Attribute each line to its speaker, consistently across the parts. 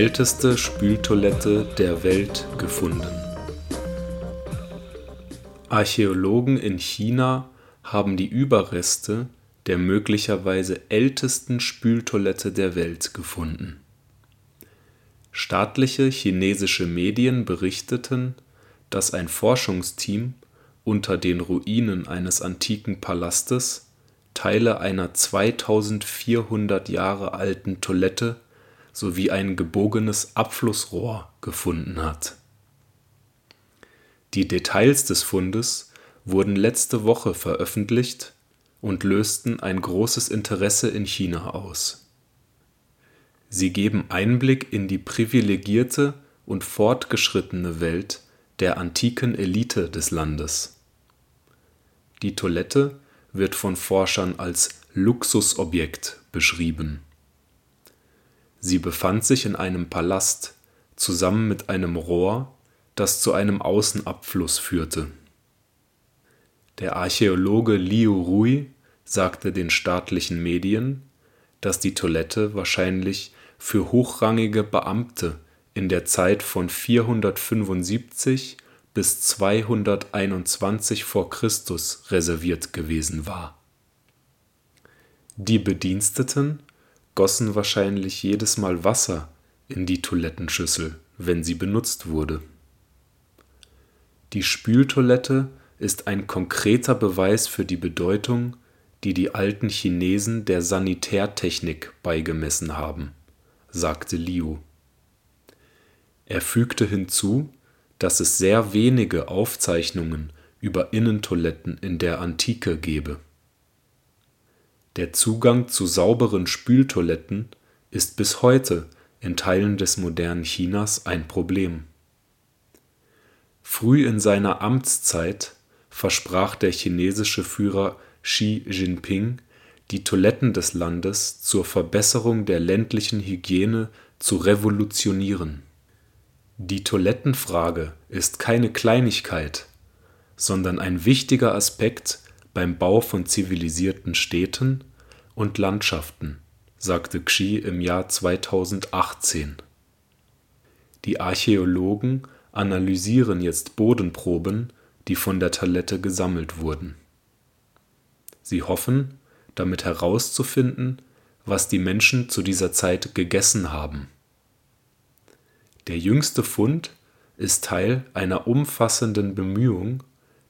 Speaker 1: Älteste Spültoilette der Welt gefunden. Archäologen in China haben die Überreste der möglicherweise ältesten Spültoilette der Welt gefunden. Staatliche chinesische Medien berichteten, dass ein Forschungsteam unter den Ruinen eines antiken Palastes Teile einer 2400 Jahre alten Toilette sowie ein gebogenes Abflussrohr gefunden hat. Die Details des Fundes wurden letzte Woche veröffentlicht und lösten ein großes Interesse in China aus. Sie geben Einblick in die privilegierte und fortgeschrittene Welt der antiken Elite des Landes. Die Toilette wird von Forschern als Luxusobjekt beschrieben. Sie befand sich in einem Palast zusammen mit einem Rohr, das zu einem Außenabfluss führte. Der Archäologe Liu Rui sagte den staatlichen Medien, dass die Toilette wahrscheinlich für hochrangige Beamte in der Zeit von 475 bis 221 vor Christus reserviert gewesen war. Die Bediensteten gossen wahrscheinlich jedes Mal Wasser in die Toilettenschüssel, wenn sie benutzt wurde. Die Spültoilette ist ein konkreter Beweis für die Bedeutung, die die alten Chinesen der Sanitärtechnik beigemessen haben, sagte Liu. Er fügte hinzu, dass es sehr wenige Aufzeichnungen über Innentoiletten in der Antike gebe. Der Zugang zu sauberen Spültoiletten ist bis heute in Teilen des modernen Chinas ein Problem. Früh in seiner Amtszeit versprach der chinesische Führer Xi Jinping, die Toiletten des Landes zur Verbesserung der ländlichen Hygiene zu revolutionieren. Die Toilettenfrage ist keine Kleinigkeit, sondern ein wichtiger Aspekt beim Bau von zivilisierten Städten und Landschaften, sagte Xi im Jahr 2018. Die Archäologen analysieren jetzt Bodenproben, die von der Toilette gesammelt wurden. Sie hoffen, damit herauszufinden, was die Menschen zu dieser Zeit gegessen haben. Der jüngste Fund ist Teil einer umfassenden Bemühung,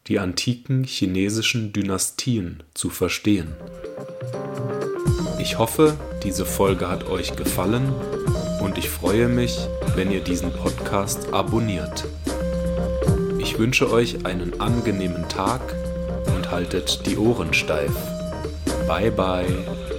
Speaker 1: die antiken chinesischen Dynastien zu verstehen. Ich hoffe, diese Folge hat euch gefallen und ich freue mich, wenn ihr diesen Podcast abonniert. Ich wünsche euch einen angenehmen Tag und haltet die Ohren steif. Bye bye.